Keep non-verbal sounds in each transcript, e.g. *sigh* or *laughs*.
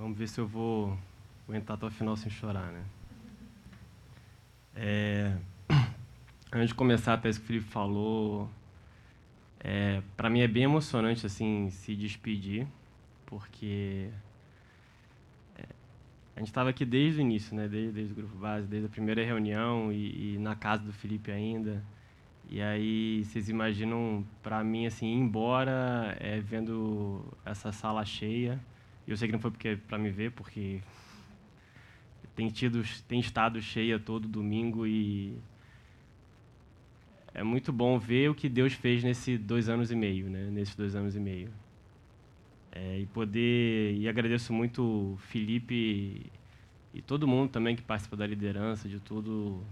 Vamos ver se eu vou aguentar até o final sem chorar, né? É, *clears throat* antes de começar, até isso que o Felipe falou, é, para mim é bem emocionante assim se despedir, porque é, a gente estava aqui desde o início, né? Desde, desde o grupo base, desde a primeira reunião e, e na casa do Felipe ainda. E aí vocês imaginam, para mim assim, ir embora, é, vendo essa sala cheia. Eu sei que não foi porque para me ver, porque tem tido, tem estado cheia todo domingo e é muito bom ver o que Deus fez nesses dois anos e meio, né? Nesses dois anos e meio. É, e poder e agradeço muito o Felipe e, todo mundo também que participa da liderança, de tudo,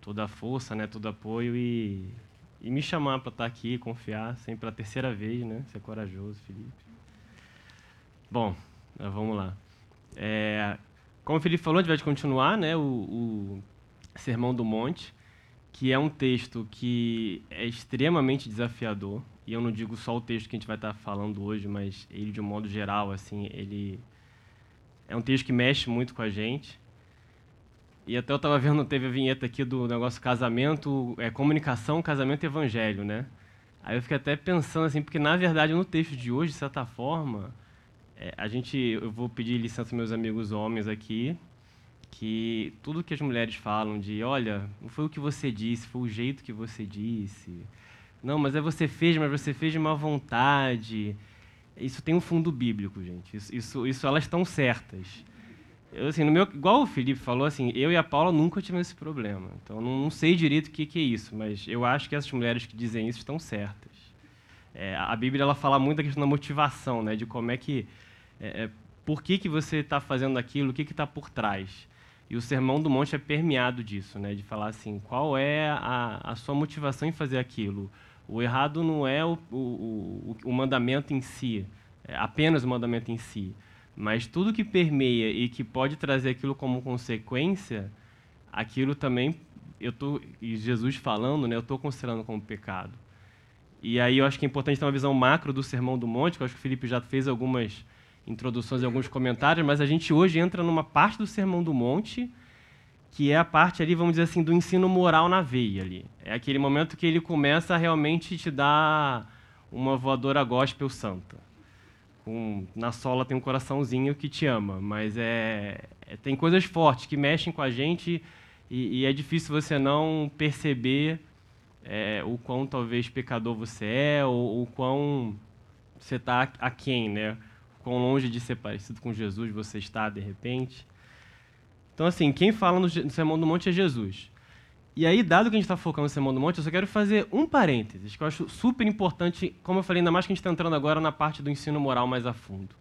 toda a força, né? Todo apoio e, e me chamar para estar aqui, confiar, sempre pela terceira vez, né? Ser corajoso, Felipe. Bom, vamos lá. É, como o Felipe falou, a gente vai continuar né, o, o Sermão do Monte, que é um texto que é extremamente desafiador. E eu não digo só o texto que a gente vai estar falando hoje, mas ele de um modo geral, assim, ele é um texto que mexe muito com a gente. E até eu estava vendo, teve a vinheta aqui do negócio casamento, é, comunicação, casamento evangelho, né? Aí eu fiquei até pensando assim, porque na verdade no texto de hoje, de certa forma, é, a gente, eu vou pedir licença meus amigos homens aqui, que tudo que as mulheres falam de, olha, não foi o que você disse, foi o jeito que você disse. Não, mas é você fez, mas você fez de má vontade. Isso tem um fundo bíblico, gente. Isso, isso, isso elas estão certas. Eu, assim, no meu, igual o Felipe falou, assim, eu e a Paula nunca tivemos esse problema. Então, não, não sei direito o que, que, é isso, mas eu acho que essas mulheres que dizem isso estão certas. É, a Bíblia ela fala muito da questão da motivação, né, de como é que é, é, por que, que você está fazendo aquilo, o que está por trás. E o Sermão do Monte é permeado disso, né? de falar assim, qual é a, a sua motivação em fazer aquilo. O errado não é o, o, o, o mandamento em si, é apenas o mandamento em si, mas tudo que permeia e que pode trazer aquilo como consequência, aquilo também, eu tô, e Jesus falando, né, eu estou considerando como pecado. E aí eu acho que é importante ter uma visão macro do Sermão do Monte, que eu acho que o Felipe já fez algumas introduções e alguns comentários, mas a gente hoje entra numa parte do Sermão do Monte, que é a parte ali, vamos dizer assim, do ensino moral na veia ali. É aquele momento que ele começa a realmente te dar uma voadora gospel santa. Com, na sola tem um coraçãozinho que te ama, mas é, é tem coisas fortes que mexem com a gente e, e é difícil você não perceber é, o quão talvez pecador você é ou o quão você está aquém, né? Quão longe de ser parecido com Jesus você está de repente. Então, assim, quem fala no Sermão do Monte é Jesus. E aí, dado que a gente está focando no Sermão do Monte, eu só quero fazer um parênteses, que eu acho super importante, como eu falei, ainda mais que a gente está entrando agora na parte do ensino moral mais a fundo.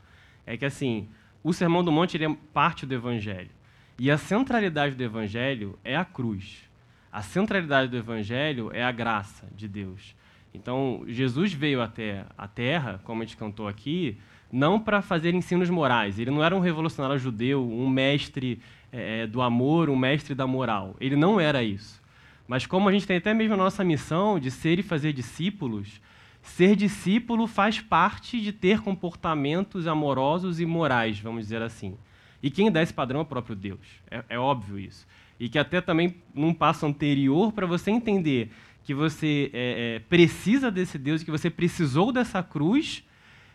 É que, assim, o Sermão do Monte é parte do Evangelho. E a centralidade do Evangelho é a cruz. A centralidade do Evangelho é a graça de Deus. Então, Jesus veio até a terra, como a gente cantou aqui, não para fazer ensinos morais. Ele não era um revolucionário judeu, um mestre é, do amor, um mestre da moral. Ele não era isso. Mas como a gente tem até mesmo a nossa missão de ser e fazer discípulos, ser discípulo faz parte de ter comportamentos amorosos e morais, vamos dizer assim. E quem dá esse padrão é o próprio Deus. É, é óbvio isso. E que até também num passo anterior, para você entender que você é, é, precisa desse Deus, que você precisou dessa cruz,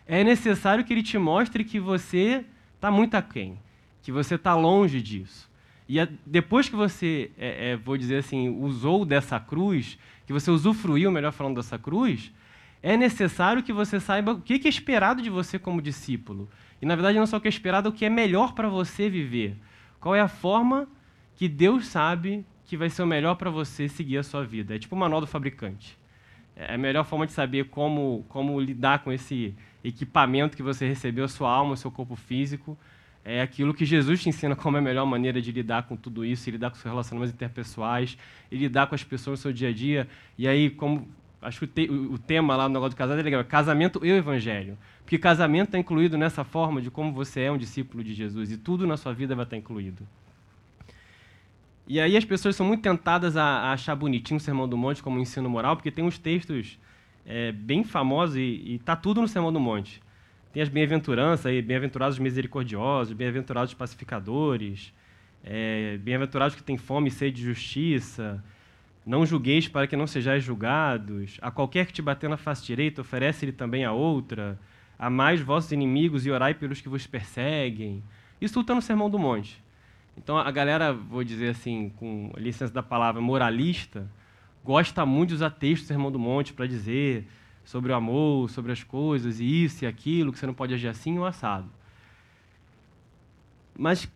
é necessário que ele te mostre que você está muito aquém, que você está longe disso. E a, depois que você, é, é, vou dizer assim, usou dessa cruz, que você usufruiu, melhor falando, dessa cruz, é necessário que você saiba o que é esperado de você como discípulo. E, na verdade, não só o que é esperado, o que é melhor para você viver. Qual é a forma que Deus sabe que vai ser o melhor para você seguir a sua vida. É tipo o manual do fabricante. É a melhor forma de saber como, como lidar com esse equipamento que você recebeu, a sua alma, o seu corpo físico. É aquilo que Jesus te ensina como é a melhor maneira de lidar com tudo isso, lidar com seus relacionamentos interpessoais, lidar com as pessoas no seu dia a dia. E aí, como acho que o, te, o, tema lá no negócio do casamento é legal, casamento e o evangelho. Porque casamento está incluído nessa forma de como você é um discípulo de Jesus, e tudo na sua vida vai estar incluído. E aí as pessoas são muito tentadas a, a achar bonitinho o Sermão do Monte como ensino moral, porque tem uns textos é, bem famosos e está tudo no Sermão do Monte. tem as bem-aventuranças aí, bem-aventurados misericordiosos, bem-aventurados pacificadores, é, bem-aventurados que têm fome e sede de justiça, não julgueis para que não sejais julgados, a qualquer que te bater na face direita, oferece-lhe também a outra, amais vossos inimigos e orai pelos que vos perseguem. Isso tudo está no Sermão do Monte. Então a galera, vou dizer assim, com licença da palavra moralista, gosta muito de usar textos do Sermão do Monte para dizer sobre o amor, sobre as coisas, e isso e aquilo, que você não pode agir assim ou assado. Mas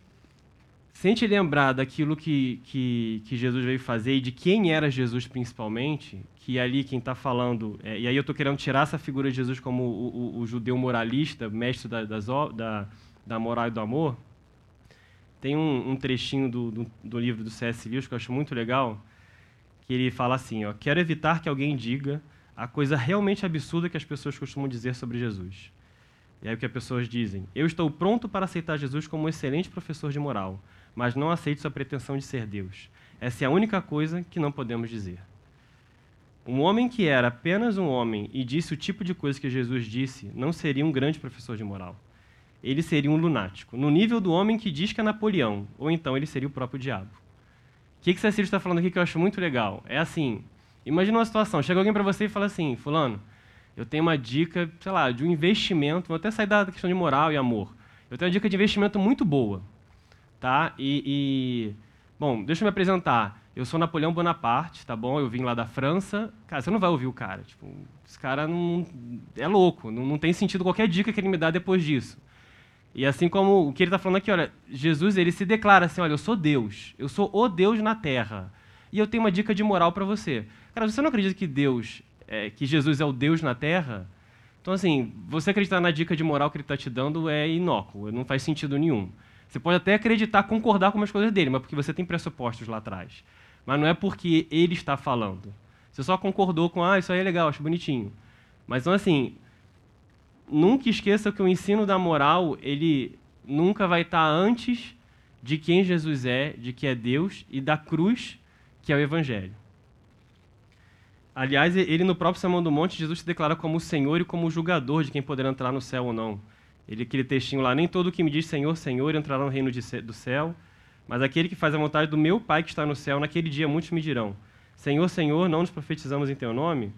se a gente lembrar daquilo que, que, que, Jesus veio fazer e de quem era Jesus principalmente, que ali quem está falando, é, e aí eu estou querendo tirar essa figura de Jesus como o, o, o judeu moralista, mestre da, das, da, da moral e do amor, tem um, um trechinho do, do, do, livro do C.S. Lewis que eu acho muito legal, que ele fala assim, ó, quero evitar que alguém diga a coisa realmente absurda que as pessoas costumam dizer sobre Jesus. E aí o que as pessoas dizem? Eu estou pronto para aceitar Jesus como um excelente professor de moral, mas não aceito sua pretensão de ser Deus. Essa é a única coisa que não podemos dizer. Um homem que era apenas um homem e disse o tipo de coisa que Jesus disse não seria um grande professor de moral. Ele seria um lunático, no nível do homem que diz que é Napoleão, ou então ele seria o próprio diabo. Que, que Cecília está falando aqui que eu acho muito legal? É assim: imagina uma situação, chega alguém para você e fala assim, Fulano, eu tenho uma dica, sei lá, de um investimento, vou até sair da questão de moral e amor. Eu tenho uma dica de investimento muito boa tá? E, e, bom, deixa eu me apresentar. Eu sou Napoleão Bonaparte, tá bom? Eu vim lá da França. Cara, você não vai ouvir o cara. Tipo, esse cara não é louco. Não, não tem sentido qualquer dica que ele me dá depois disso. E assim como o que ele está falando aqui, olha, Jesus ele se declara assim, olha, eu sou Deus, eu sou o Deus na Terra, e eu tenho uma dica de moral para você. Cara, você não acredita que Deus, é, que Jesus é o Deus na Terra? Então assim, você acreditar na dica de moral que ele está te dando é inócuo, não faz sentido nenhum. Você pode até acreditar, concordar com as coisas dele, mas porque você tem pressupostos lá atrás. Mas não é porque ele está falando. Você só concordou com, ah, isso aí é legal, acho bonitinho. Mas então, assim, nunca esqueça que o ensino da moral, ele nunca vai estar antes de quem Jesus é, de que é Deus, e da cruz, que é o Evangelho. Aliás, ele no próprio Sermão do Monte, Jesus se declara como o Senhor e como o julgador de quem poderá entrar no céu ou não. Ele, aquele textinho lá, nem todo que me diz Senhor, Senhor entrará no reino de, do céu, mas aquele que faz a vontade do meu Pai que está no céu, naquele dia muitos me dirão, Senhor, Senhor, não nos profetizamos em Teu nome?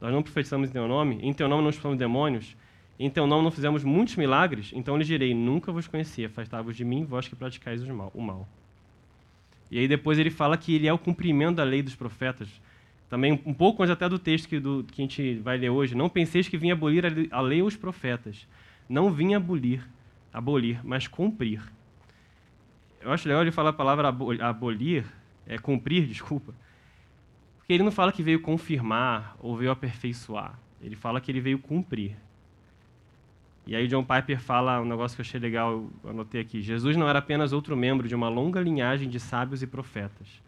Nós não profetizamos em Teu nome? Em Teu nome não expulsamos demônios? Em Teu nome não fizemos muitos milagres? Então lhes direi, nunca vos conheci, afastai-vos de mim, vós que praticais o mal. E aí depois ele fala que ele é o cumprimento da lei dos profetas. Também um pouco antes até do texto que, do, que a gente vai ler hoje. Não penseis que vim abolir a lei ou os profetas não vinha abolir, abolir, mas cumprir. Eu acho legal ele falar a palavra abolir, é cumprir, desculpa, porque ele não fala que veio confirmar ou veio aperfeiçoar. Ele fala que ele veio cumprir. E aí John Piper fala um negócio que eu achei legal, eu anotei aqui. Jesus não era apenas outro membro de uma longa linhagem de sábios e profetas.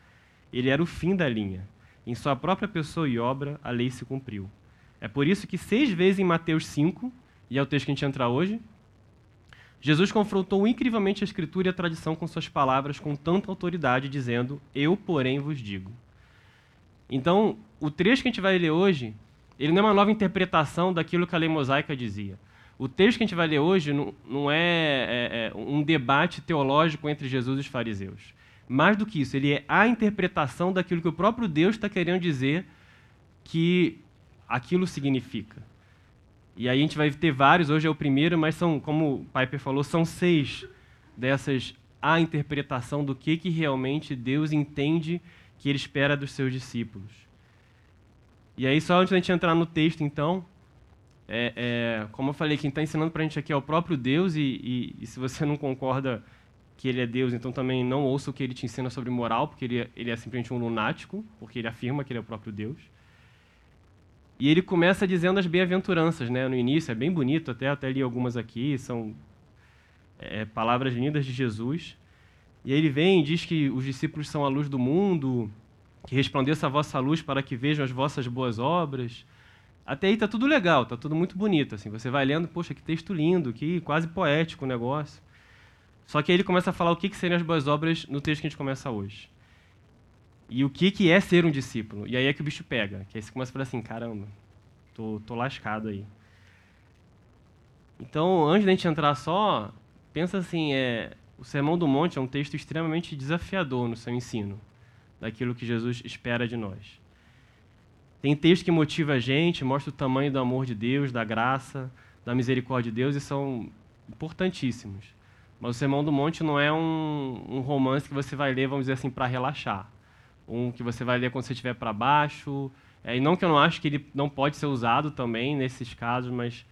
Ele era o fim da linha. Em sua própria pessoa e obra, a lei se cumpriu. É por isso que seis vezes em Mateus 5, e é o texto que a gente entra hoje, Jesus confrontou incrivelmente a Escritura e a tradição com suas palavras com tanta autoridade, dizendo: Eu, porém, vos digo. Então, o trecho que a gente vai ler hoje, ele não é uma nova interpretação daquilo que a lei mosaica dizia. O texto que a gente vai ler hoje não, não é, é, é um debate teológico entre Jesus e os fariseus. Mais do que isso, ele é a interpretação daquilo que o próprio Deus está querendo dizer que aquilo significa. E aí a gente vai ter vários, hoje é o primeiro, mas são, como o Piper falou, são seis dessas a interpretação do que, que realmente Deus entende que Ele espera dos seus discípulos. E aí, só antes da gente entrar no texto, então, é, é, como eu falei, quem está ensinando para a gente aqui é o próprio Deus, e, e, e, se você *laughs* não concorda que Ele é Deus, então também não ouça o que Ele te ensina sobre moral, porque Ele, é, ele é simplesmente um lunático, porque Ele afirma que Ele é o próprio Deus. E ele começa dizendo as bem-aventuranças, né? No início é bem bonito, até até li algumas aqui, são é, palavras lindas de Jesus. E aí ele vem e diz que os discípulos são a luz do mundo, que resplandeça a vossa luz para que vejam as vossas boas obras. Até aí tá tudo legal, tá tudo muito bonito, assim. Você vai lendo, poxa, que texto lindo, que quase poético o negócio. Só que aí ele começa a falar o que, que seriam as boas obras no texto que a gente começa hoje. E o que, que é ser um discípulo? E aí é que o bicho pega. Que aí você começa a falar assim, caramba, tô, tô lascado aí. Então, antes da gente entrar só, pensa assim, é, o Sermão do Monte é um texto extremamente desafiador no seu ensino, daquilo que Jesus espera de nós. Tem texto que motiva a gente, mostra o tamanho do amor de Deus, da graça, da misericórdia de Deus, e são importantíssimos. Mas o Sermão do Monte não é um, um romance que você vai ler, vamos dizer assim, para relaxar. Um que você vai ler quando você estiver para baixo. É, e não que eu não acho que ele não pode ser usado também nesses casos, mas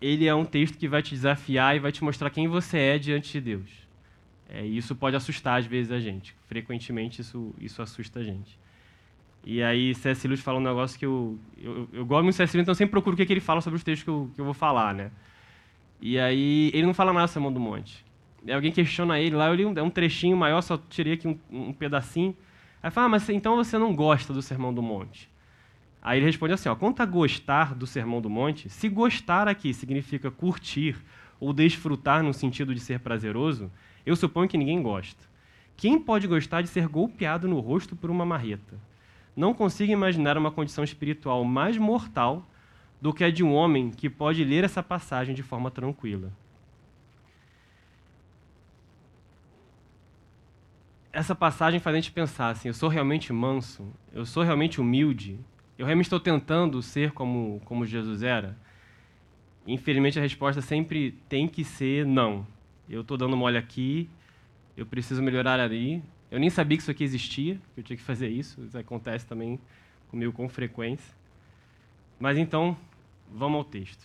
ele é um texto que vai te desafiar e vai te mostrar quem você é diante de Deus. É, isso pode assustar às vezes a gente. Frequentemente isso, isso assusta a gente. E aí C.S. Lewis fala um negócio que eu, eu, eu gosto muito de C.S. Lewis, então eu sempre procuro o que, que ele fala sobre os textos que eu, que eu vou falar, né? E aí ele não fala nada do Sermão do Monte. E alguém questiona ele lá, eu li um, é um trechinho maior, só tirei aqui um, um pedacinho. Aí fala, ah, mas então você não gosta do Sermão do Monte? Aí ele responde assim, ó, quanto a gostar do Sermão do Monte, se gostar aqui significa curtir ou desfrutar no sentido de ser prazeroso, eu suponho que ninguém gosta. Quem pode gostar de ser golpeado no rosto por uma marreta? Não consigo imaginar uma condição espiritual mais mortal do que a de um homem que pode ler essa passagem de forma tranquila. Essa passagem faz a gente pensar assim: eu sou realmente manso? Eu sou realmente humilde? Eu realmente estou tentando ser como, como Jesus era? Infelizmente, a resposta sempre tem que ser não. Eu estou dando mole aqui, eu preciso melhorar ali, eu nem sabia que isso aqui existia, que eu tinha que fazer isso. Isso acontece também comigo com frequência. Mas então, vamos ao texto.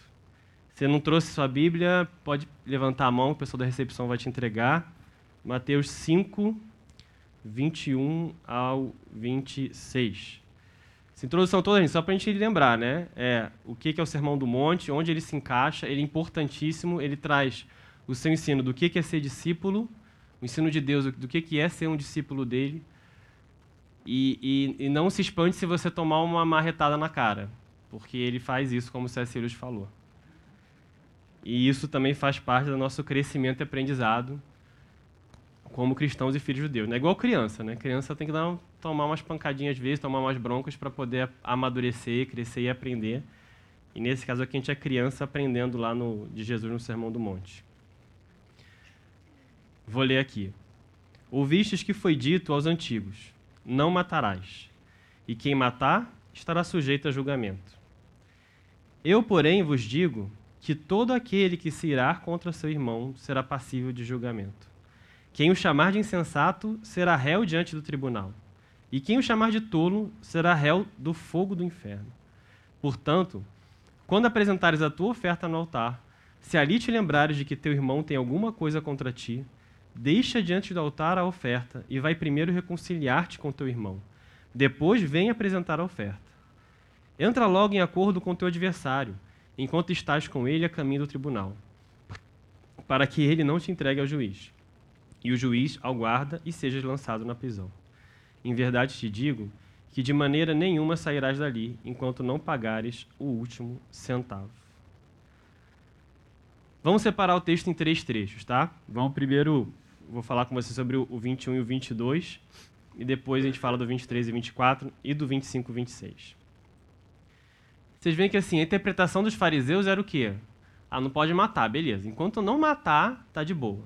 Se não trouxe sua Bíblia, pode levantar a mão, o pessoal da recepção vai te entregar. Mateus 5, 21 ao 26. Essa introdução toda, gente, só para a gente lembrar, né? É, o que é o Sermão do Monte, onde ele se encaixa, ele é importantíssimo, ele traz o seu ensino do que é ser discípulo, o ensino de Deus, do que é ser um discípulo dele. E, e, e não se espante se você tomar uma marretada na cara, porque ele faz isso, como o C.S. Falou. E isso também faz parte do nosso crescimento e aprendizado como cristãos e filhos de Deus. É igual criança, né? Criança tem que dar, tomar umas pancadinhas às vezes, tomar umas broncas para poder amadurecer, crescer e aprender. E nesse caso aqui a gente é criança aprendendo lá no, de Jesus no Sermão do Monte. Vou ler aqui. Ouvistes que foi dito aos antigos: Não matarás, e quem matar estará sujeito a julgamento. Eu, porém, vos digo que todo aquele que se irá contra seu irmão será passível de julgamento. Quem o chamar de insensato será réu diante do tribunal, e quem o chamar de tolo será réu do fogo do inferno. Portanto, quando apresentares a tua oferta no altar, se ali te lembrares de que teu irmão tem alguma coisa contra ti, Deixa diante do altar a oferta e vai primeiro reconciliar-te com teu irmão. Depois vem apresentar a oferta. Entra logo em acordo com teu adversário, enquanto estás com ele a caminho do tribunal, para que ele não te entregue ao juiz, e o juiz ao guarda e sejas lançado na prisão. Em verdade te digo que de maneira nenhuma sairás dali enquanto não pagares o último centavo. Vamos separar o texto em três trechos, tá? Vamos primeiro vou falar com você sobre o 21 e o 22, e depois a gente fala do 23 e 24 e do 25 e 26. Vocês veem que assim, a interpretação dos fariseus era o quê? Ah, não pode matar, beleza. Enquanto não matar, tá de boa.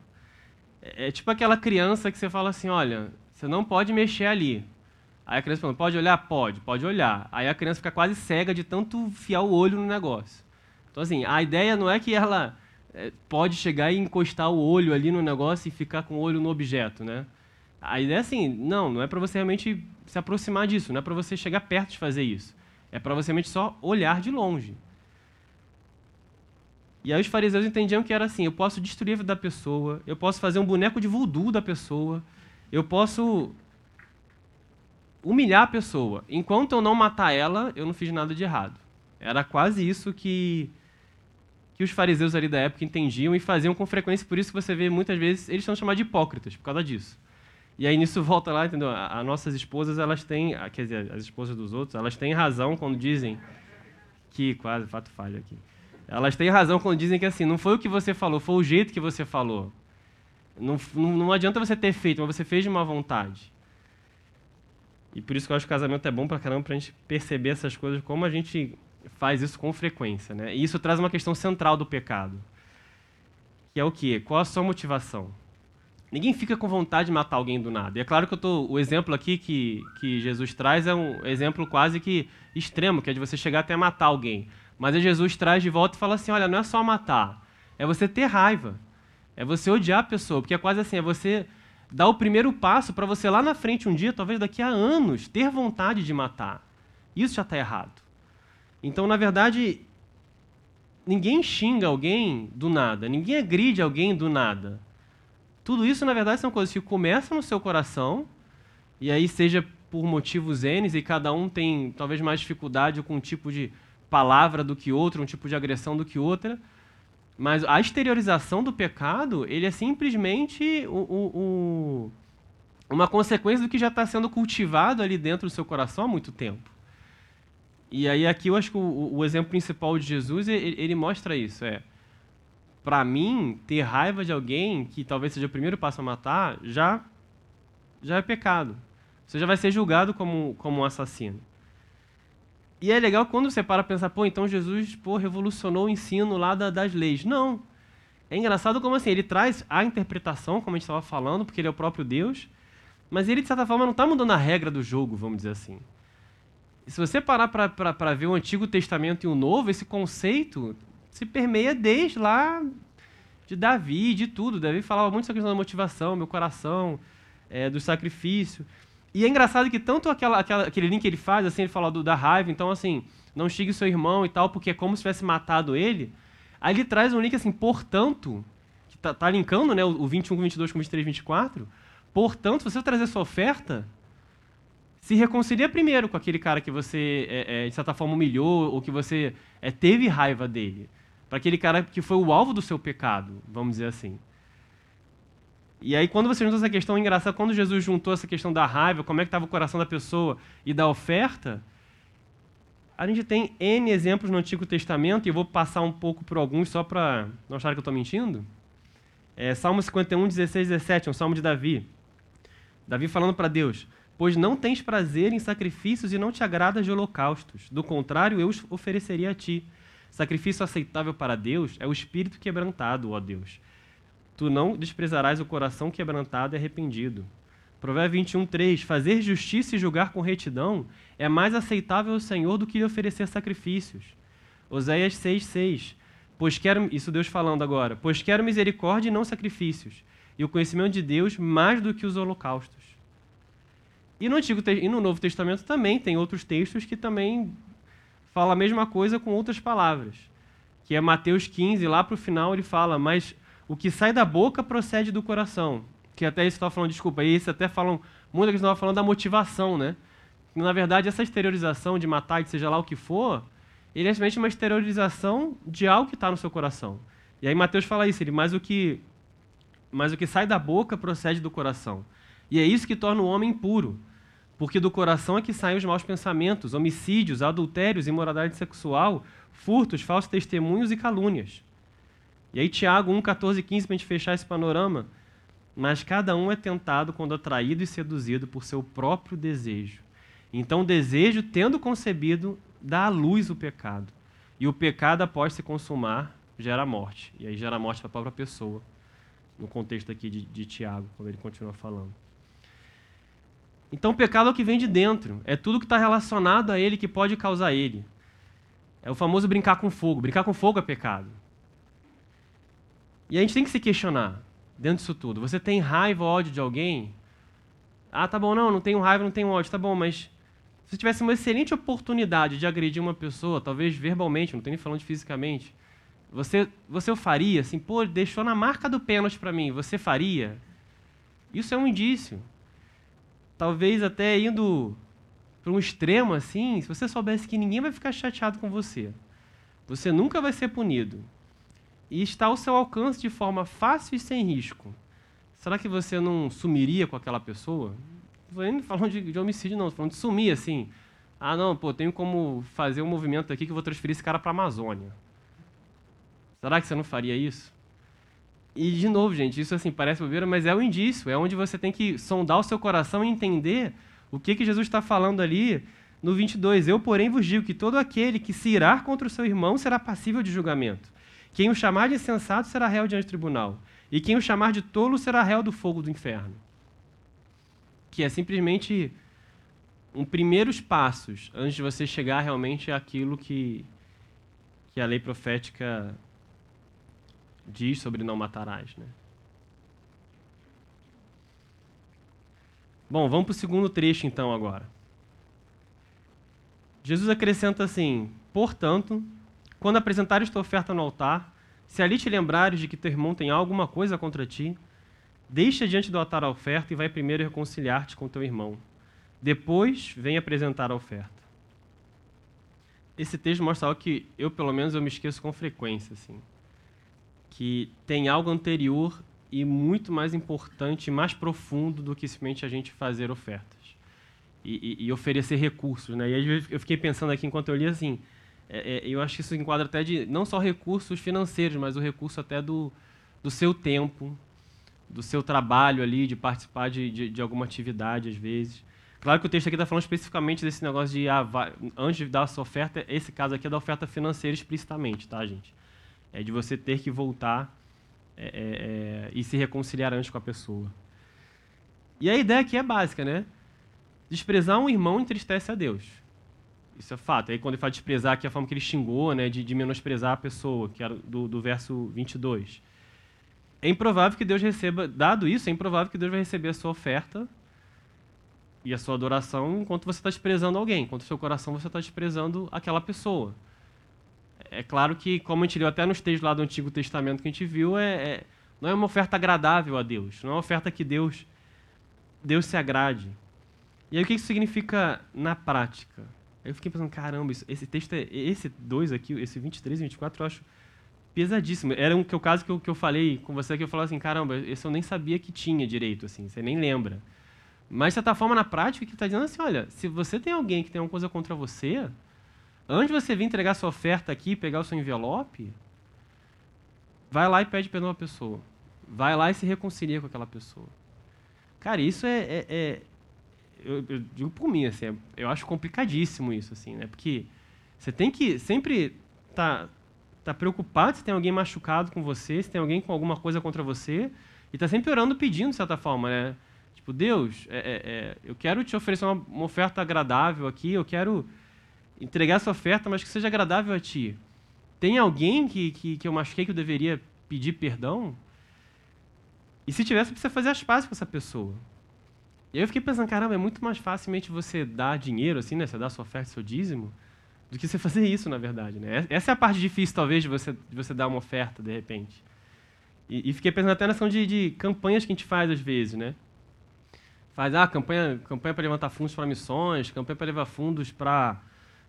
É, é tipo aquela criança que você fala assim, olha, você não pode mexer ali. Aí a criança fala, pode olhar? Pode, pode olhar. Aí a criança fica quase cega de tanto fiar o olho no negócio. Então assim, a ideia não é que ela pode chegar e encostar o olho ali no negócio e ficar com o olho no objeto, né? A ideia é assim, não, não é para você realmente se aproximar disso, não é para você chegar perto de fazer isso. É para você realmente só olhar de longe. E aí os fariseus entendiam que era assim, eu posso destruir a vida da pessoa, eu posso fazer um boneco de voodoo da pessoa, eu posso humilhar a pessoa. Enquanto eu não matar ela, eu não fiz nada de errado. Era quase isso que que os fariseus ali da época entendiam e faziam com frequência, por isso que você vê muitas vezes eles são chamados de hipócritas, por causa disso. E aí nisso volta lá, entendeu? As nossas esposas, elas têm, quer dizer, as esposas dos outros, elas têm razão quando dizem que, quase, fato falha aqui. Elas têm razão quando dizem que assim, não foi o que você falou, foi o jeito que você falou. Não, não, não adianta você ter feito, mas você fez de má vontade. E por isso que eu acho que o casamento é bom pra caramba, pra gente perceber essas coisas, como a gente faz isso com frequência. Né? E isso traz uma questão central do pecado, que é o quê? Qual a sua motivação? Ninguém fica com vontade de matar alguém do nada. E é claro que eu tô, o exemplo aqui que, que Jesus traz é um exemplo quase que extremo, que é de você chegar até matar alguém. Mas aí Jesus traz de volta e fala assim: olha, não é só matar, é você ter raiva, é você odiar a pessoa, porque é quase assim, é você dar o primeiro passo para você lá na frente um dia, talvez daqui a anos, ter vontade de matar. Isso já está errado. Então, na verdade, ninguém xinga alguém do nada, ninguém agride alguém do nada. Tudo isso, na verdade, são coisas que começam no seu coração, e aí seja por motivos N, e cada um tem talvez mais dificuldade com um tipo de palavra do que outro, um tipo de agressão do que outra. Mas a exteriorização do pecado, ele é simplesmente o, o, o, uma consequência do que já está sendo cultivado ali dentro do seu coração há muito tempo. E aí aqui eu acho que o, o exemplo principal de Jesus, ele, ele mostra isso. É, para mim, ter raiva de alguém, que talvez seja o primeiro passo a matar, já, já é pecado. Você já vai ser julgado como, como um assassino. E é legal quando você para pensar, pô, então Jesus pô, revolucionou o ensino lá da, das leis. Não. É engraçado como assim, ele traz a interpretação, como a gente estava falando, porque ele é o próprio Deus, mas ele, de certa forma, não está mudando a regra do jogo, vamos dizer assim se você parar para ver o Antigo Testamento e o Novo, esse conceito se permeia desde lá de Davi, de tudo. Davi falava muito sobre a questão da motivação, meu coração, é, do sacrifício. E é engraçado que tanto aquela, aquela, aquele link que ele faz, assim, ele fala do, da raiva, então assim, não xingue seu irmão e tal, porque é como se tivesse matado ele. Aí ele traz um link assim, portanto, que tá, tá linkando né, o 21 com 22 com 23 24. Portanto, se você trazer sua oferta, se reconcilia primeiro com aquele cara que você, é, é, de certa forma, humilhou ou que você é, teve raiva dele. Para aquele cara que foi o alvo do seu pecado, vamos dizer assim. E aí, quando você juntou essa questão, é engraçado, quando Jesus juntou essa questão da raiva, como é que estava o coração da pessoa e da oferta, a gente tem N exemplos no Antigo Testamento, e eu vou passar um pouco por alguns só para não acharem que eu estou mentindo. É, salmo 51, 16, 17, é um salmo de Davi. Davi falando para Deus: Pois não tens prazer em sacrifícios e não te agrada de holocaustos. Do contrário, eu os ofereceria a ti. Sacrifício aceitável para Deus é o espírito quebrantado, ó Deus. Tu não desprezarás o coração quebrantado e arrependido. Provérbio 21, 3. Fazer justiça e julgar com retidão é mais aceitável ao Senhor do que lhe oferecer sacrifícios. Oséias 6, 6. Pois quero, isso Deus falando agora, pois quero misericórdia e não sacrifícios, e o conhecimento de Deus mais do que os holocaustos. E no, Antigo, e no Novo Testamento também tem outros textos que também falam a mesma coisa com outras palavras. Que é Mateus 15, lá para o final ele fala, mas o que sai da boca procede do coração. Que até isso estava falando, desculpa, aí isso até falam, muita gente estava falando da motivação, né? Na verdade, essa exteriorização de matar, de seja lá o que for, ele é simplesmente uma exteriorização de algo que está no seu coração. E aí Mateus fala isso, ele, mas o que, mas o que sai da boca procede do coração. E é isso que torna o homem puro porque do coração é que saem os maus pensamentos, homicídios, adultérios, imoralidade sexual, furtos, falsos testemunhos e calúnias. E aí, Tiago 1, 14 e 15, para a gente fechar esse panorama. Mas cada um é tentado quando atraído e seduzido por seu próprio desejo. Então, o desejo, tendo concebido, dá à luz o pecado. E o pecado, após se consumar, gera morte. E aí gera morte para a própria pessoa. No contexto aqui de, de Tiago, quando ele continua falando. Então o pecado é o que vem de dentro, é tudo que está relacionado a ele que pode causar ele. É o famoso brincar com fogo. Brincar com fogo é pecado. E a gente tem que se questionar dentro disso tudo. Você tem raiva ou ódio de alguém? Ah, tá bom, não, não tenho raiva, não tenho ódio, tá bom, mas se tivesse uma excelente oportunidade de agredir uma pessoa, talvez verbalmente, não estou nem falando de fisicamente, você, você o faria? Assim, pô, deixou na marca do pênalti para mim, você faria? Isso é um indício talvez até indo para um extremo assim, se você soubesse que ninguém vai ficar chateado com você, você nunca vai ser punido, e está ao seu alcance de forma fácil e sem risco, será que você não sumiria com aquela pessoa? Não estou falando de, de homicídio, não, estou falando de sumir assim. Ah, não, pô, tenho como fazer um movimento aqui que vou transferir esse cara para a Amazônia. Será que você não faria isso? E, de novo, gente, isso assim parece bobeira, mas é o indício, é onde você tem que sondar o seu coração e entender o que, que Jesus está falando ali no 22, eu, porém, vos digo que todo aquele que se irar contra o seu irmão será passível de julgamento. Quem o chamar de insensato será réu diante do tribunal, e quem o chamar de tolo será réu do fogo do inferno. Que é simplesmente um primeiros passos antes de você chegar realmente àquilo que, que a lei profética diz sobre não matarás. Né? Bom, vamos para o segundo trecho então agora. Jesus acrescenta assim: Portanto, quando apresentares tua oferta no altar, se ali te lembrares de que teu irmão tem alguma coisa contra ti, deixa diante do altar a oferta e vai primeiro reconciliar-te com teu irmão. Depois, vem apresentar a oferta. Esse texto mostra algo que eu, pelo menos, eu me esqueço com frequência, assim. Que tem algo anterior e muito mais importante, mais profundo do que simplesmente a gente fazer ofertas e, e, e oferecer recursos, né? E aí eu fiquei pensando aqui enquanto eu li assim, é, é, eu acho que isso enquadra até de não só recursos financeiros, mas o recurso até do, do seu tempo, do seu trabalho ali, de participar de, de, de alguma atividade às vezes. Claro que o texto aqui está falando especificamente desse negócio de ah, vai, antes de dar a sua oferta, esse caso aqui é da oferta financeira explicitamente, tá, gente? É de você ter que voltar é, é, é e se reconciliar antes com a pessoa. E a ideia aqui é básica, né? Desprezar um irmão entristece a Deus. Isso é fato. Aí quando ele fala desprezar, que é a forma que ele xingou, né, de, de menosprezar a pessoa, que era do, do verso 22. É improvável que Deus receba, dado isso, é improvável que Deus vai receber a sua oferta e a sua adoração enquanto você está desprezando alguém, enquanto seu coração você está desprezando aquela pessoa. É claro que, como a gente leu até nos textos lá do Antigo Testamento que a gente viu, é, é não é uma oferta agradável a Deus, não é uma oferta que Deus, Deus se agrade. E aí o que isso significa na prática? Eu fiquei pensando, caramba, isso, esse texto, é, esse dois aqui, esse 23 e 24, eu acho pesadíssimo. Era um que o caso que eu, que eu falei com você que eu falava assim, caramba, esse eu nem sabia que tinha direito, assim, você nem lembra. Mas, de certa forma, na prática, que está dizendo assim, olha, se você tem alguém que tem alguma coisa contra você, antes de você vir entregar sua oferta aqui, pegar o seu envelope, vai lá e pede perdão à pessoa. Vai lá e se reconcilia com aquela pessoa. Cara, isso é, é, é eu, eu, digo por mim, assim, eu acho complicadíssimo isso, assim, né? Porque você tem que sempre tá, tá preocupado se tem alguém machucado com você, se tem alguém com alguma coisa contra você, e tá sempre orando pedindo, de certa forma, né? Tipo, Deus, é, é, é, eu quero te oferecer uma, uma, oferta agradável aqui, eu quero entregar essa oferta, mas que seja agradável a ti. Tem alguém que, que, que eu machuquei que eu deveria pedir perdão? E se tivesse, precisa fazer as pazes com essa pessoa. E aí eu fiquei pensando, caramba, é muito mais facilmente você dar dinheiro, assim, né? Você dar sua oferta, seu dízimo, do que você fazer isso, na verdade, né? Essa é a parte difícil, talvez, de você, de você dar uma oferta, de repente. E, e fiquei pensando até na questão de, de campanhas que a gente faz, às vezes, né? Faz, ah, campanha, campanha para levantar fundos para missões, campanha para levar fundos para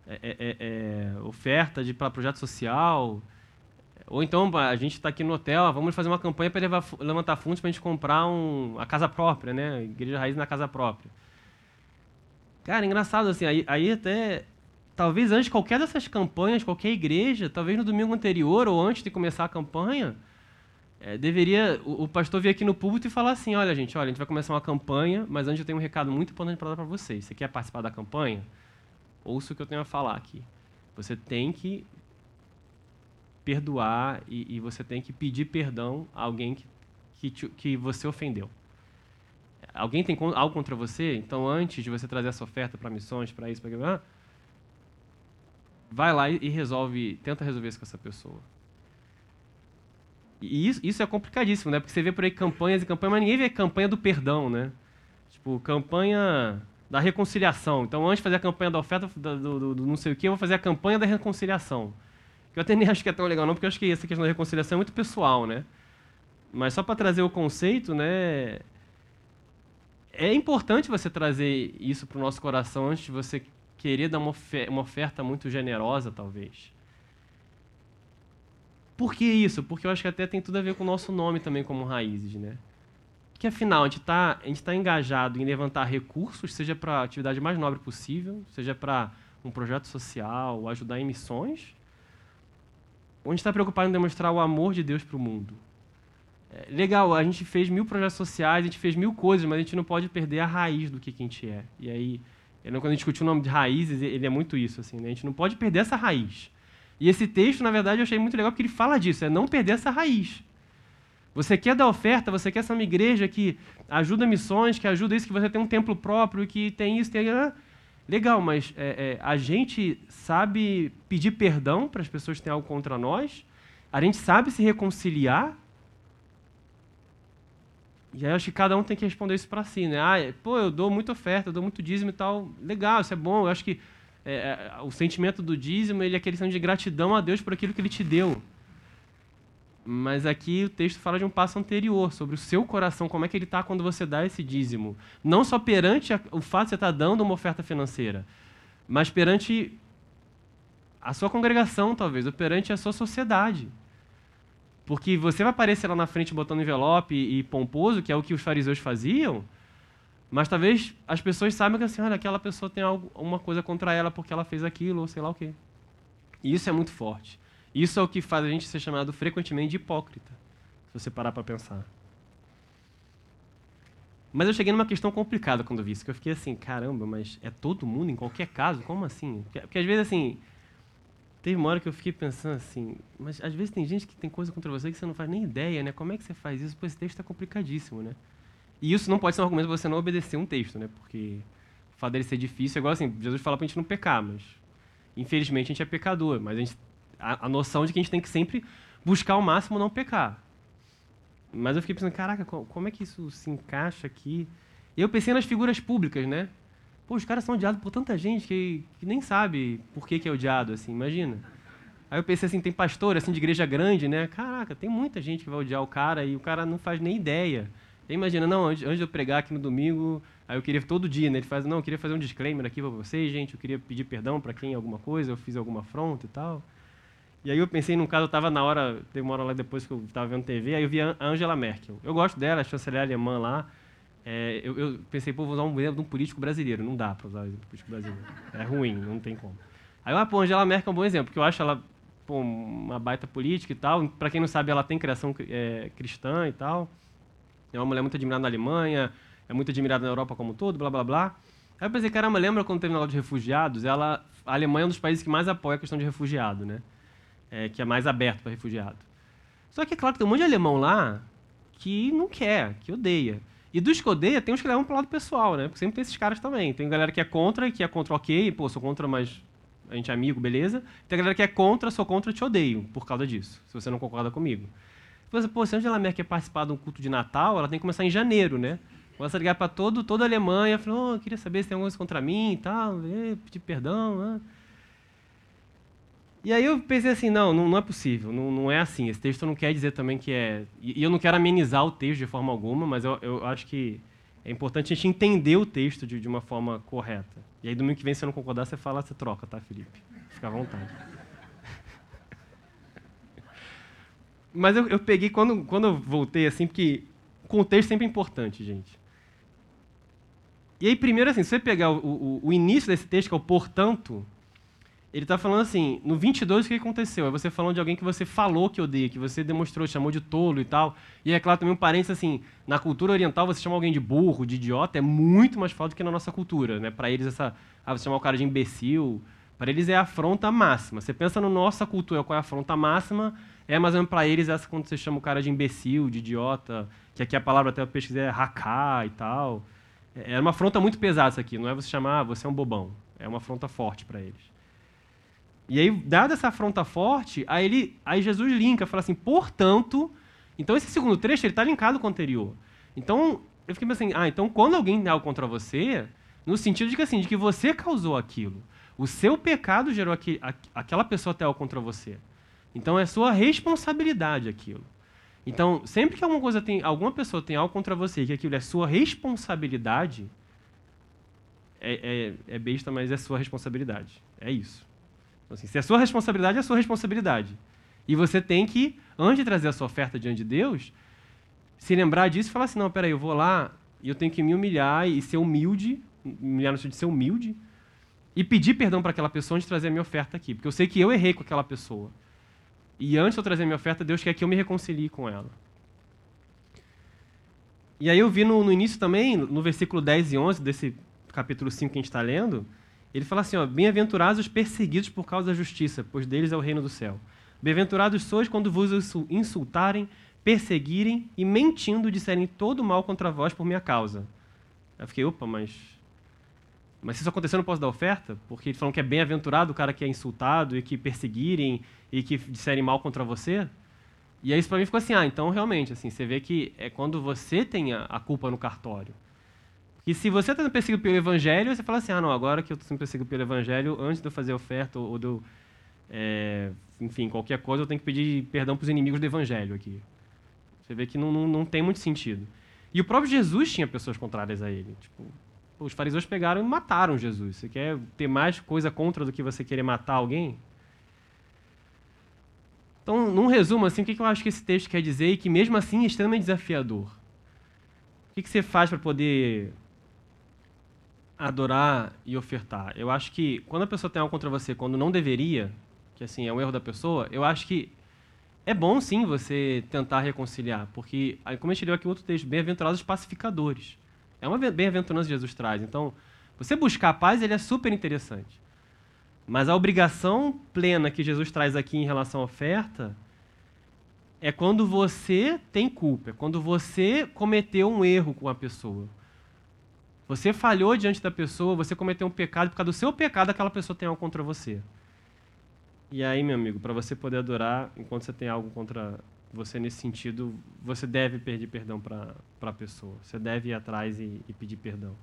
é, é, é, é oferta para projeto social, ou então, a gente está aqui no hotel, vamos fazer uma campanha para levantar fundos para a gente comprar um, a casa própria, né? Igreja raiz na casa própria. Cara, engraçado assim, aí, aí até. Talvez antes de qualquer dessas campanhas, qualquer igreja, talvez no domingo anterior ou antes de começar a campanha, é, deveria o, o, pastor vir aqui no púlpito e falar assim: olha, gente, olha, a gente vai começar uma campanha, mas antes eu tenho um recado muito importante para dar para vocês. Você quer participar da campanha? Ouça o que eu tenho a falar aqui. Você tem que perdoar e, e, você tem que pedir perdão a alguém que, que, te, que você ofendeu. Alguém tem algo contra você? Então, antes de você trazer essa oferta para missões, para isso, para ah, vai lá e, e resolve, tenta resolver isso com essa pessoa. E isso, isso é complicadíssimo, né? Porque você vê por aí campanhas e campanhas, mas ninguém vê campanha do perdão, né? Tipo, campanha da reconciliação. Então, antes de fazer a campanha da oferta do, do, do não sei o que, eu vou fazer a campanha da reconciliação. Que eu até nem *laughs* acho que é tão legal não, porque eu acho que essa questão da reconciliação é muito pessoal, né? Mas só para trazer o conceito, né? É importante você trazer isso para o nosso coração antes de você querer dar uma oferta, uma oferta muito generosa, talvez. Por que isso? Porque eu acho que até tem tudo a ver com o nosso nome também como raízes, né? Que afinal a gente está tá engajado em levantar recursos, seja para a atividade mais nobre possível, seja para um projeto social, ajudar em missões, onde está preocupado em demonstrar o amor de Deus para o mundo. É, legal, a gente fez mil projetos sociais, a gente fez mil coisas, mas a gente não pode perder a raiz do que, que a gente é. E aí, quando a gente discutiu o nome de raízes, ele é muito isso, assim, né? A gente não pode perder essa raiz. E esse texto, na verdade, eu achei muito legal porque ele fala disso, é não perder essa raiz. Você quer dar oferta, você quer ser uma igreja que ajuda missões, que ajuda isso, que você tem um templo próprio, que tem isso, tem. Legal, mas é, é, a gente sabe pedir perdão para as pessoas que têm algo contra nós, a gente sabe se reconciliar. E aí eu acho que cada um tem que responder isso para si, né? Ah, pô, eu dou muita oferta, eu dou muito dízimo e tal. Legal, isso é bom. Eu acho que é, é o sentimento do dízimo ele é aquele sentimento de gratidão a Deus por aquilo que Ele te deu. Mas aqui o texto fala de um passo anterior, sobre o seu coração, como é que ele está quando você dá esse dízimo. Não só perante o fato de você estar tá dando uma oferta financeira, mas perante a sua congregação, talvez, ou perante a sua sociedade. Porque você vai aparecer lá na frente botando envelope e, pomposo, que é o que os fariseus faziam, mas talvez as pessoas saibam que assim, olha, aquela pessoa tem algo, uma coisa contra ela porque ela fez aquilo, ou sei lá o quê. E isso é muito forte. Isso é o que faz a gente ser chamado frequentemente de hipócrita, se você parar para pensar. Mas eu cheguei numa questão complicada quando vi isso, que eu fiquei assim, caramba, mas é todo mundo em qualquer caso? Como assim? Porque, porque às vezes, assim, teve uma hora que eu fiquei pensando assim, mas às vezes tem gente que tem coisa contra você que você não faz nem ideia, né? Como é que você faz isso? Pois esse texto está complicadíssimo, né? E isso não pode ser um argumento para você não obedecer um texto, né? Porque o fato dele ser difícil é igual assim, Jesus fala para a gente não pecar, mas infelizmente a gente é pecador, mas a gente a, a noção de que a gente tem que sempre buscar ao máximo não pecar. Mas eu fiquei pensando, caraca, como é que isso se encaixa aqui? E eu pensei nas figuras públicas, né? Pô, os caras são odiados por tanta gente que, que nem sabe por que, que é odiado, assim, imagina. Aí eu pensei assim, tem pastor, assim, de igreja grande, né? Caraca, tem muita gente que vai odiar o cara e o cara não faz nem ideia. Aí imagina, não, antes, antes de eu pregar aqui no domingo, aí eu queria todo dia, né? Ele faz, não, eu queria fazer um disclaimer aqui para vocês, gente, eu queria pedir perdão para quem alguma coisa, eu fiz alguma afronta e tal. E aí eu pensei num caso, eu estava na hora, teve uma hora lá depois que eu estava vendo TV, aí eu vi a Angela Merkel. Eu gosto dela, a chanceler alemã lá. É, eu, eu, pensei, pô, vou usar um exemplo de um político brasileiro. Não dá para usar um um político brasileiro. É ruim, não tem como. Aí eu, ah, pô, Angela Merkel é um bom exemplo, porque eu acho ela pô, uma baita política e tal. Para quem não sabe, ela tem criação é, cristã e tal. É uma mulher muito admirada na Alemanha, é muito admirada na Europa como um todo, blá, blá, blá. Aí eu pensei, caramba, lembra quando teve na aula de refugiados? Ela, a Alemanha é um dos países que mais apoia a questão de refugiado, né? É, que é mais aberto para refugiado. Só que é claro que tem um monte de alemão lá que não quer, que odeia. E dos que odeia, tem uns que levam para o lado pessoal, né? Porque sempre tem esses caras também. Tem galera que é contra, que é contra ok, pô, sou contra, mas a gente é amigo, beleza. Tem galera que é contra, sou contra, te odeio por causa disso, se você não concorda comigo. Você, pô, se a Angela Merkel quer participar de um culto de Natal, ela tem que começar em janeiro, né? Começa a ligar para todo, toda a Alemanha, falando, oh, queria saber se tem alguma coisa contra mim e tal, pedir perdão, né? E aí eu pensei assim, não, não, não é possível, não, não, é assim. Esse texto não quer dizer também que é... E, eu não quero amenizar o texto de forma alguma, mas eu, eu acho que é importante a gente entender o texto de, de, uma forma correta. E aí domingo que vem, se você não concordar, você fala, você troca, tá, Felipe? Fica à vontade. *laughs* mas eu, eu, peguei, quando, quando eu voltei, assim, porque contexto sempre é importante, gente. E aí, primeiro, assim, se você pegar o, o, o início desse texto, que é o portanto, ele está falando assim, no 22 o que aconteceu? É você falando de alguém que você falou que odeia, que você demonstrou, chamou de tolo e tal. E é claro também um parênteses assim, na cultura oriental você chamar alguém de burro, de idiota, é muito mais forte do que na nossa cultura, né? Para eles essa, ah, você chamar o cara de imbecil, para eles é a afronta máxima. Você pensa na nossa cultura, qual é a afronta máxima? É mais ou menos para eles essa quando você chama o cara de imbecil, de idiota, que aqui a palavra até eu pesquisei é haká e tal. É, é uma afronta muito pesada isso aqui, não é você chamar, ah, você é um bobão. É uma afronta forte para eles. E aí, dada essa afronta forte, aí, ele, aí Jesus linka, fala assim, portanto... Então, esse segundo trecho, ele está linkado com o anterior. Então, eu fiquei pensando, ah, então quando alguém tem algo contra você, no sentido de que, assim, de que você causou aquilo. O seu pecado gerou aqui, a, aquela pessoa ter algo contra você. Então, é sua responsabilidade aquilo. Então, sempre que alguma coisa tem, alguma pessoa tem algo contra você que aquilo é sua responsabilidade, é, é, é besta, mas é sua responsabilidade. É isso. Então, assim, se é sua responsabilidade, é sua responsabilidade. E você tem que, antes de trazer a sua oferta diante de Deus, se lembrar disso e falar assim: não, peraí, eu vou lá e eu tenho que me humilhar e ser humilde, humilhar no sentido de ser humilde, e pedir perdão para aquela pessoa antes de trazer a minha oferta aqui. Porque eu sei que eu errei com aquela pessoa. E antes de eu trazer a minha oferta, Deus quer que eu me reconcilie com ela. E aí eu vi no, no início também, no versículo 10 e 11 desse capítulo 5 que a gente está lendo, ele fala assim: Bem-aventurados os perseguidos por causa da justiça, pois deles é o reino do céu. Bem-aventurados sois quando vos insultarem, perseguirem e mentindo disserem todo mal contra vós por minha causa. Eu fiquei, opa, mas. Mas se isso acontecer, eu não posso dar oferta? Porque falam que é bem-aventurado o cara que é insultado e que perseguirem e que disserem mal contra você. E aí isso para mim ficou assim, ah, então realmente, assim, você vê que é quando você tem a, a culpa no cartório. E se você está sendo perseguido pelo evangelho, você fala assim, ah, não, agora que eu estou sendo perseguido pelo evangelho, antes de eu fazer oferta ou de eu, é, enfim, qualquer coisa, eu tenho que pedir perdão para os inimigos do evangelho aqui. Você vê que não, não, não tem muito sentido. E o próprio Jesus tinha pessoas contrárias a ele. Tipo, os fariseus pegaram e mataram Jesus. Você quer ter mais coisa contra do que você querer matar alguém? Então, num resumo, assim, o que eu acho que esse texto quer dizer e que, mesmo assim, é extremamente desafiador? O que você faz para poder adorar e ofertar? Eu acho que quando a pessoa tem algo contra você, quando não deveria, que assim é um erro da pessoa, eu acho que é bom sim você tentar reconciliar, porque, como a gente leu aqui outro texto, bem-aventurados os pacificadores. É uma bem-aventurança que Jesus traz. Então, você buscar a paz, ele é super interessante. Mas a obrigação plena que Jesus traz aqui em relação à oferta é quando você tem culpa, é quando você cometeu um erro com a pessoa. Você falhou diante da pessoa, você cometeu um pecado, por causa do seu pecado aquela pessoa tem algo contra você. E aí, meu amigo, para você poder adorar, enquanto você tem algo contra você nesse sentido, você deve pedir perdão para a pessoa. Você deve ir atrás e, e pedir perdão.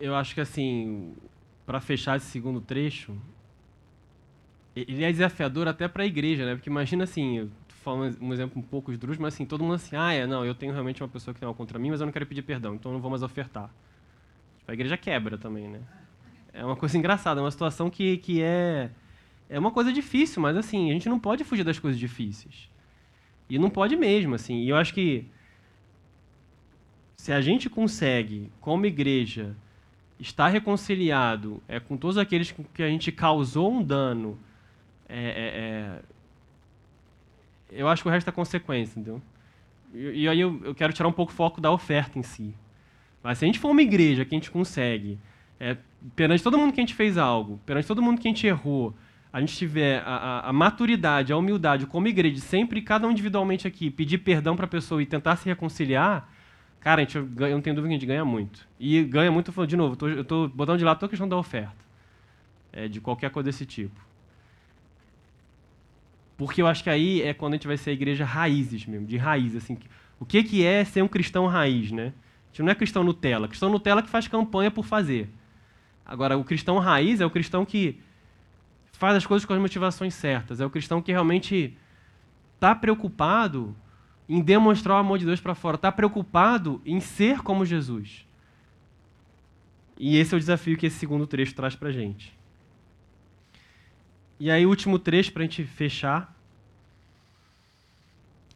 Eu acho que assim, para fechar esse segundo trecho, ele é desafiador até para a igreja, né? Porque imagina assim, falar um exemplo um pouco esdrúxulo, mas assim, todo mundo assim, ah, é, não, eu tenho realmente uma pessoa que tem algo contra mim, mas eu não quero pedir perdão, então eu não vou mais ofertar. Tipo, a igreja quebra também, né? É uma coisa engraçada, é uma situação que, que é, é uma coisa difícil, mas assim, a gente não pode fugir das coisas difíceis. E não pode mesmo, assim. E eu acho que se a gente consegue, como igreja, estar reconciliado é, com todos aqueles que a gente causou um dano, é, é, é eu acho que o resto é consequência, entendeu? E, e aí eu, eu, quero tirar um pouco o foco da oferta em si. Mas se a gente for uma igreja que a gente consegue, é, perante todo mundo que a gente fez algo, perante todo mundo que a gente errou, a gente tiver a, a, a maturidade, a humildade como igreja, sempre cada um individualmente aqui, pedir perdão para a pessoa e tentar se reconciliar, cara, a gente, eu não tenho dúvida que a gente ganha muito. E ganha muito, de novo, eu estou botando de lado toda a questão da oferta, é, de qualquer coisa desse tipo. Porque eu acho que aí é quando a gente vai ser a igreja raízes mesmo, de raiz. Assim, o que, que é ser um cristão raiz, né? A gente não é cristão Nutella. Cristão Nutella que faz campanha por fazer. Agora, o cristão raiz é o cristão que faz as coisas com as motivações certas. É o cristão que realmente está preocupado em demonstrar o amor de Deus para fora. Está preocupado em ser como Jesus. E esse é o desafio que esse segundo trecho traz para a gente. E aí, último trecho para a gente fechar.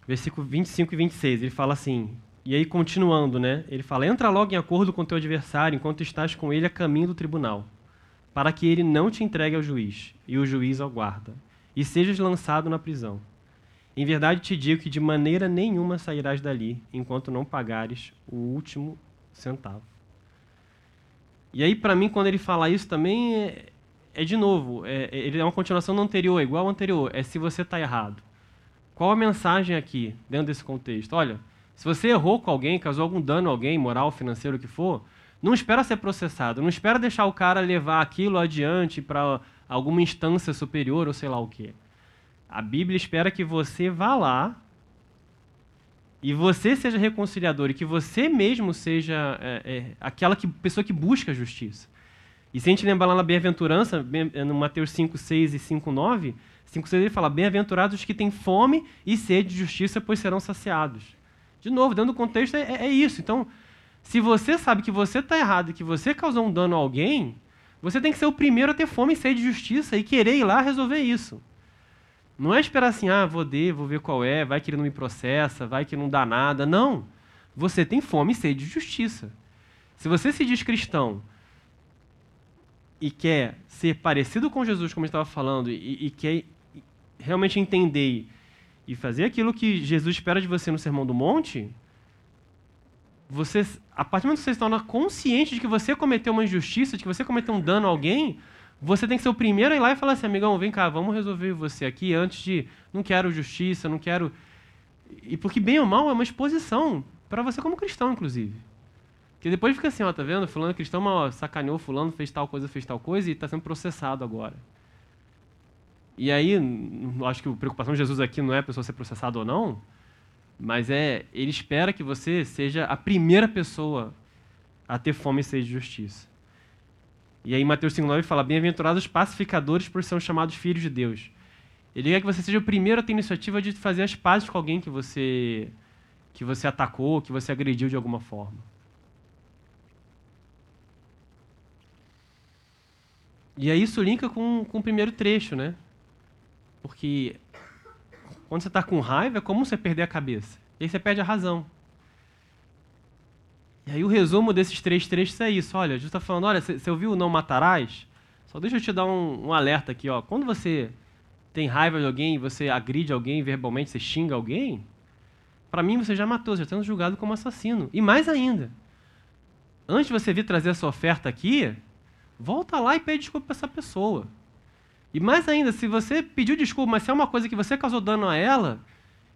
Versículo 25 e 26. Ele fala assim. E aí, continuando, né? Ele fala: Entra logo em acordo com teu adversário enquanto estás com ele a caminho do tribunal, para que ele não te entregue ao juiz, e o juiz ao guarda, e sejas lançado na prisão. Em verdade te digo que de maneira nenhuma sairás dali, enquanto não pagares o último centavo. E aí, para mim, quando ele fala isso também, é, de novo, é, é, ele é uma continuação do anterior, igual ao anterior, é se você está errado. Qual a mensagem aqui, dentro desse contexto? Olha, se você errou com alguém, causou algum dano a alguém, moral, financeiro, o que for, não espera ser processado, não espera deixar o cara levar aquilo adiante para alguma instância superior ou sei lá o quê. A Bíblia espera que você vá lá e você seja reconciliador e que você mesmo seja é, é, aquela que, pessoa que busca a justiça. E se a gente lembrar lá na bem-aventurança, eh, no Mateus 5, 6 e 5, 9, 5, 6 ele fala, bem-aventurados os que têm fome e sede de justiça, pois serão saciados. De novo, dentro do contexto, é, é isso. Então, se você sabe que você está errado e que você causou um dano a alguém, você tem que ser o primeiro a ter fome e sede de justiça e querer ir lá resolver isso. Não é esperar assim, ah, vou ver, vou ver qual é, vai que ele não me processa, vai que não dá nada. Não. Você tem fome e sede de justiça. Se você se diz cristão, e quer ser parecido com Jesus, como estava falando, e, e quer realmente entender e fazer aquilo que Jesus espera de você no Sermão do Monte, você, a partir do momento que você se torna consciente de que você cometeu uma injustiça, de que você cometeu um dano a alguém, você tem que ser o primeiro a ir lá e falar assim, amigão, vem cá, vamos resolver você aqui antes de. Não quero justiça, não quero. E porque, bem ou mal, é uma exposição para você como cristão, inclusive. Porque depois fica assim, ó, tá vendo? Fulano cristão, mas sacaneou, fulano fez tal coisa, fez tal coisa e está sendo processado agora. E aí, acho que a preocupação de Jesus aqui não é a pessoa ser processada ou não, mas é, ele espera que você seja a primeira pessoa a ter fome e sede de justiça. E aí Mateus 5,9 fala, bem-aventurados pacificadores por serem chamados filhos de Deus. Ele quer que você seja o primeiro a ter iniciativa de fazer as pazes com alguém que você, que você atacou, que você agrediu de alguma forma. E aí isso linka com, com o primeiro trecho, né? Porque quando você está com raiva, é comum você perder a cabeça. E aí você perde a razão. E aí o resumo desses três trechos é isso. Olha, Jesus está falando, olha, você ouviu não matarás? Só deixa eu te dar um, um alerta aqui. Ó. Quando você tem raiva de alguém, você agride alguém verbalmente, você xinga alguém, para mim você já matou, já está sendo julgado como assassino. E mais ainda, antes de você vir trazer a sua oferta aqui, volta lá e pede desculpa para essa pessoa. E mais ainda, se você pediu desculpa, mas se é uma coisa que você causou dano a ela,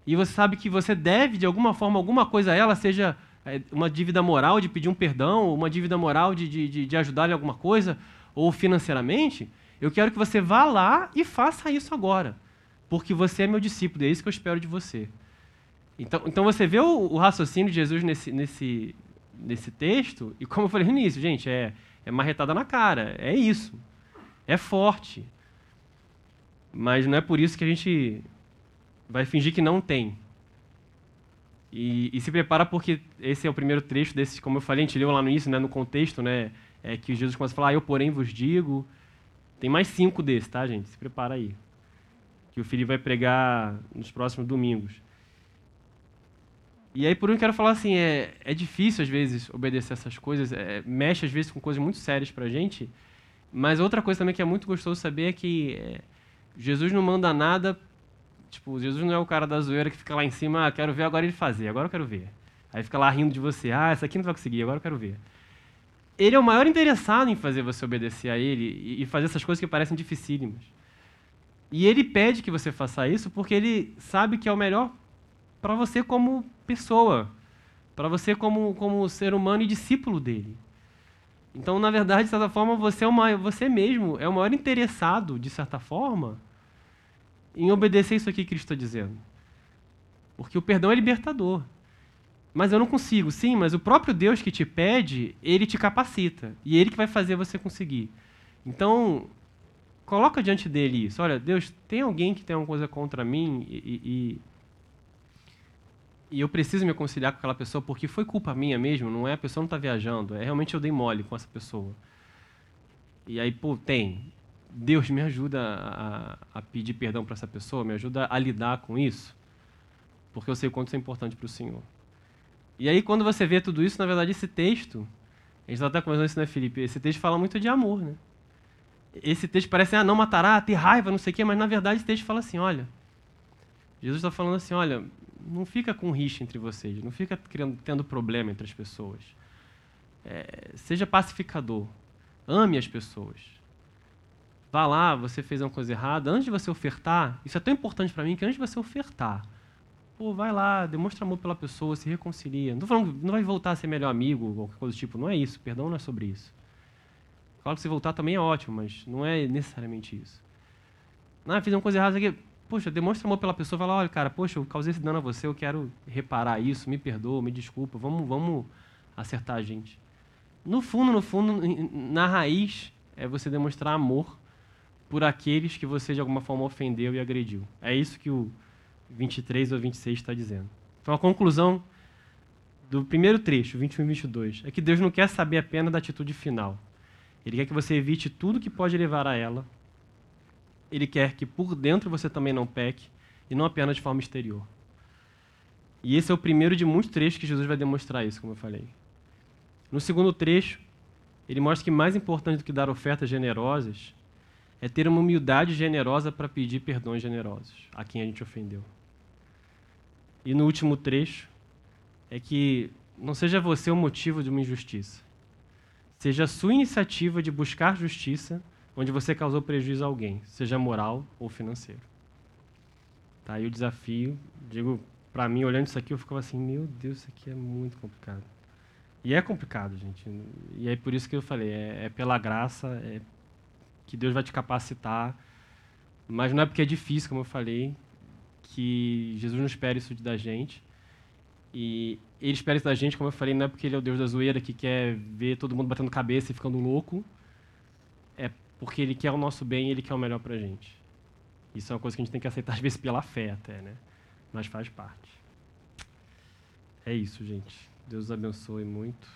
e você sabe que você deve, de alguma forma, alguma coisa a ela, seja é, uma dívida moral de pedir um perdão, uma dívida moral de, de, de ajudar em alguma coisa, ou financeiramente, eu quero que você vá lá e faça isso agora. Porque você é meu discípulo, é isso que eu espero de você. Então, então você vê o, o raciocínio de Jesus nesse, nesse, nesse texto, e como eu falei no início, gente, é, é marretada na cara, é isso. É forte. Mas não é por isso que a gente vai fingir que não tem. E, e, se prepara porque esse é o primeiro trecho desse, como eu falei, a gente leu lá no início, né, no contexto, né, é que Jesus começa a falar, ah, eu porém vos digo. Tem mais cinco desses, tá, gente? Se prepara aí. Que o Felipe vai pregar nos próximos domingos. E aí, por último, quero falar assim, é, é difícil, às vezes, obedecer essas coisas, é, mexe, às vezes, com coisas muito sérias pra gente, mas outra coisa também que é muito gostoso saber é que... É, Jesus não manda nada. Tipo, Jesus não é o cara da zoeira que fica lá em cima, ah, quero ver agora ele fazer, agora eu quero ver. Aí fica lá rindo de você, ah, essa aqui não vai conseguir, agora eu quero ver. Ele é o maior interessado em fazer você obedecer a ele e fazer essas coisas que parecem dificílimas. E ele pede que você faça isso porque ele sabe que é o melhor para você como pessoa, para você como, como ser humano e discípulo dele. Então, na verdade, de certa forma, você, é uma, você mesmo é o maior interessado, de certa forma, em obedecer isso aqui que Cristo está dizendo. Porque o perdão é libertador. Mas eu não consigo, sim, mas o próprio Deus que te pede, ele te capacita. E ele que vai fazer você conseguir. Então, coloca diante dele isso. Olha, Deus, tem alguém que tem alguma coisa contra mim e, e, e eu preciso me conciliar com aquela pessoa porque foi culpa minha mesmo, não é? A pessoa não está viajando, é realmente eu dei mole com essa pessoa. E aí, pô, tem. Deus me ajuda a, a pedir perdão para essa pessoa, me ajuda a lidar com isso, porque eu sei o quanto isso é importante para o Senhor. E aí, quando você vê tudo isso, na verdade, esse texto, a gente está conversando isso, né, Felipe? Esse texto fala muito de amor, né? Esse texto parece, ah, não matará, ter raiva, não sei o quê, mas na verdade esse texto fala assim: olha, Jesus está falando assim: olha, não fica com rixa entre vocês, não fica criando, tendo problema entre as pessoas. É, seja pacificador, ame as pessoas. Vá lá, você fez uma coisa errada, antes de você ofertar, isso é tão importante para mim que antes de você ofertar, pô, vai lá, demonstra amor pela pessoa, se reconcilia. Não falando, não vai voltar a ser melhor amigo, qualquer coisa do tipo, não é isso, perdão não é sobre isso. Claro que se voltar também é ótimo, mas não é necessariamente isso. Ah, fiz uma coisa errada aqui, Poxa, demonstra amor pela pessoa, fala, olha, cara, poxa, eu causei esse dano a você, eu quero reparar isso, me perdoa, me desculpa, vamos, vamos acertar a gente. No fundo, no fundo, na raiz, é você demonstrar amor por aqueles que você de alguma forma ofendeu e agrediu. É isso que o 23 ou 26 está dizendo. Então a conclusão do primeiro trecho, 21 e 22, é que Deus não quer saber apenas da atitude final. Ele quer que você evite tudo que pode levar a ela ele quer que por dentro você também não peque, e não apenas de forma exterior. E esse é o primeiro de muitos trechos que Jesus vai demonstrar isso, como eu falei. No segundo trecho, ele mostra que mais importante do que dar ofertas generosas é ter uma humildade generosa para pedir perdões generosos a quem a gente ofendeu. E no último trecho, é que não seja você o motivo de uma injustiça. Seja a sua iniciativa de buscar justiça onde você causou prejuízo a alguém, seja moral ou financeiro. Tá aí o desafio. Digo, para mim, olhando isso aqui, eu ficava assim: meu Deus, isso aqui é muito complicado. E é complicado, gente. E é por isso que eu falei: é, é pela graça, é que Deus vai te capacitar. Mas não é porque é difícil, como eu falei, que Jesus não espera isso da gente. E ele espera isso da gente, como eu falei, não é porque ele é o Deus da zoeira que quer ver todo mundo batendo cabeça e ficando louco. Porque ele quer o nosso bem e ele quer o melhor pra gente. Isso é uma coisa que a gente tem que aceitar, às vezes, pela fé até, né? Mas faz parte. É isso, gente. Deus abençoe muito.